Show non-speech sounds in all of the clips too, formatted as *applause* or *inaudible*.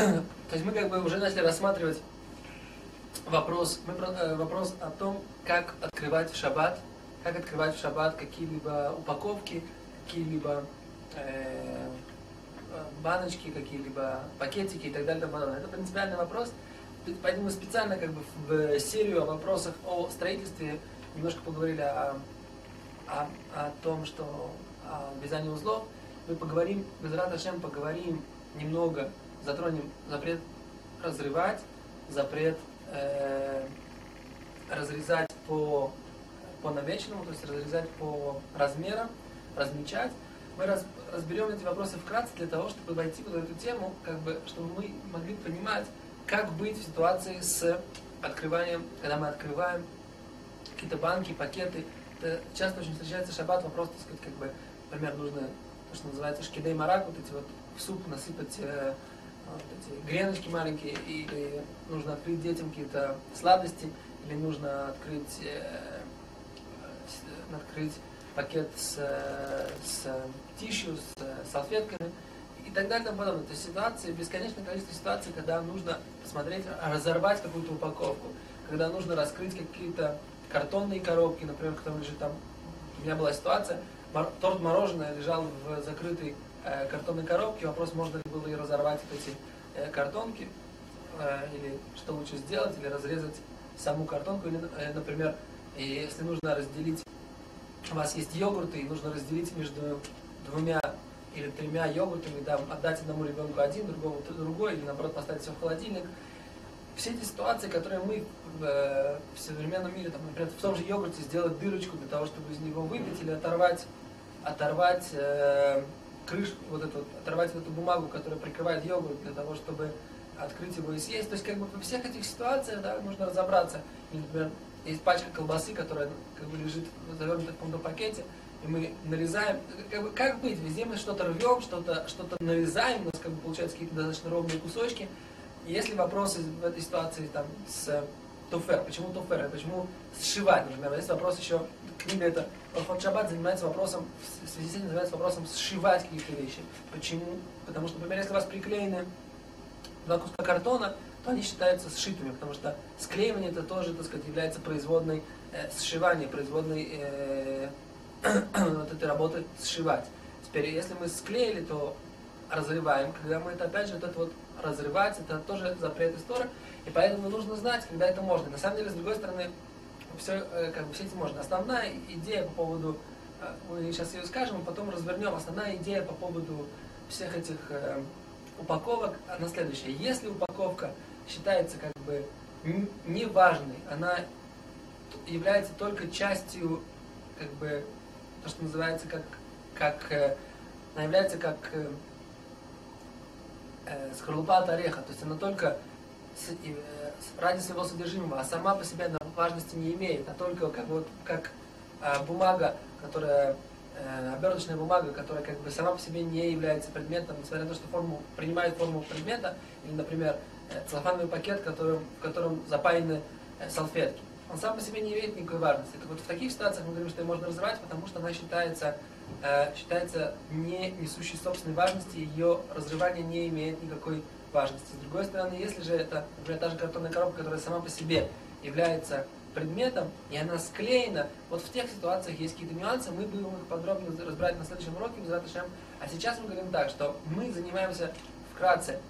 *coughs* То есть мы как бы уже начали рассматривать вопрос, мы, э, вопрос о том, как открывать в шаббат, как открывать в шаббат какие-либо упаковки, какие-либо э, баночки, какие-либо пакетики и так далее. Это принципиальный вопрос. Поэтому мы специально как бы в серию вопросов о строительстве немножко поговорили о, о, о том, что о вязании узлов. Мы поговорим, без Радашем поговорим немного, затронем запрет разрывать, запрет э, разрезать по, по намеченному, то есть разрезать по размерам, размечать. Мы раз, разберем эти вопросы вкратце для того, чтобы войти в эту тему, как бы, чтобы мы могли понимать, как быть в ситуации с открыванием, когда мы открываем какие-то банки, пакеты. Это часто очень встречается шаббат, вопрос, так сказать, как бы, например, нужно то, что называется шкидей марак, вот эти вот в суп насыпать э, эти греночки маленькие, или нужно открыть детям какие-то сладости, или нужно открыть, э, открыть пакет с, с тишью, с салфетками и так далее и тому подобное. То есть ситуации, бесконечное количество ситуаций, когда нужно посмотреть, разорвать какую-то упаковку, когда нужно раскрыть какие-то картонные коробки, например, в котором лежит там, у меня была ситуация, торт мороженое лежал в закрытой э, картонной коробке, вопрос, можно ли было и разорвать вот эти э, картонки, э, или что лучше сделать, или разрезать саму картонку, или, например, если нужно разделить, у вас есть йогурты, и нужно разделить между двумя или тремя йогуртами, да, отдать одному ребенку один, другому другой, или наоборот поставить все в холодильник. Все эти ситуации, которые мы в, э, в современном мире, там, например, в том же йогурте сделать дырочку для того, чтобы из него выпить, или оторвать, оторвать э, крышку, вот эту, оторвать вот эту бумагу, которая прикрывает йогурт, для того, чтобы открыть его и съесть. То есть, как бы во всех этих ситуациях, да, нужно разобраться. Или, например, есть пачка колбасы, которая как бы лежит завернута в каком-то пакете, и мы нарезаем, как, бы, как быть, везде мы что-то рвем, что-то что нарезаем, у нас как бы получаются какие-то достаточно ровные кусочки. Если вопросы в этой ситуации там с туфер, почему туфер, почему сшивать, например, есть вопрос еще, книга это Орхот Шаббат занимается вопросом, в связи с этим занимается вопросом сшивать какие-то вещи. Почему? Потому что, например, если у вас приклеены два куска картона, то они считаются сшитыми, потому что склеивание это тоже, так сказать, является производной э, сшивания, производной э, *clears throat* вот этой работы сшивать. Теперь, если мы склеили, то разрываем. Когда мы это, опять же, вот это вот разрывать, это тоже запрет истории. И поэтому нужно знать, когда это можно. На самом деле, с другой стороны, все, э, как бы, все эти можно. Основная идея по поводу, э, мы сейчас ее скажем, а потом развернем. Основная идея по поводу всех этих э, упаковок, она следующая. Если упаковка считается как бы неважной, она является только частью как бы то, что называется как, как она является как э, скорлупа ореха, то есть она только с, э, ради своего содержимого, а сама по себе она важности не имеет, а только как, вот, как э, бумага, которая э, оберточная бумага, которая как бы сама по себе не является предметом, несмотря на то, что форму, принимает форму предмета, или, например, э, целлофановый пакет, которым, в котором запаяны э, салфетки он сам по себе не имеет никакой важности. Так вот в таких ситуациях мы говорим, что ее можно разрывать, потому что она считается, э, считается не несущей собственной важности, ее разрывание не имеет никакой важности. С другой стороны, если же это, например, та же картонная коробка, которая сама по себе является предметом, и она склеена, вот в тех ситуациях есть какие-то нюансы, мы будем их подробно разбирать на следующем уроке, а сейчас мы говорим так, что мы занимаемся вкратце,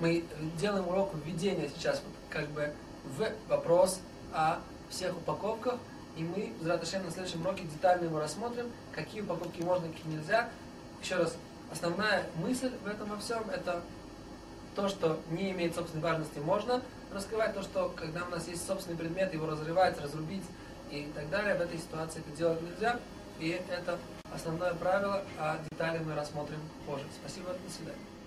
мы делаем урок введения сейчас, вот, как бы в вопрос о всех упаковках, и мы, Зраташем, на следующем уроке детально его рассмотрим, какие упаковки можно, какие нельзя. Еще раз, основная мысль в этом во всем, это то, что не имеет собственной важности, можно раскрывать, то, что когда у нас есть собственный предмет, его разрывать, разрубить и так далее, в этой ситуации это делать нельзя, и это основное правило, а детали мы рассмотрим позже. Спасибо, до свидания.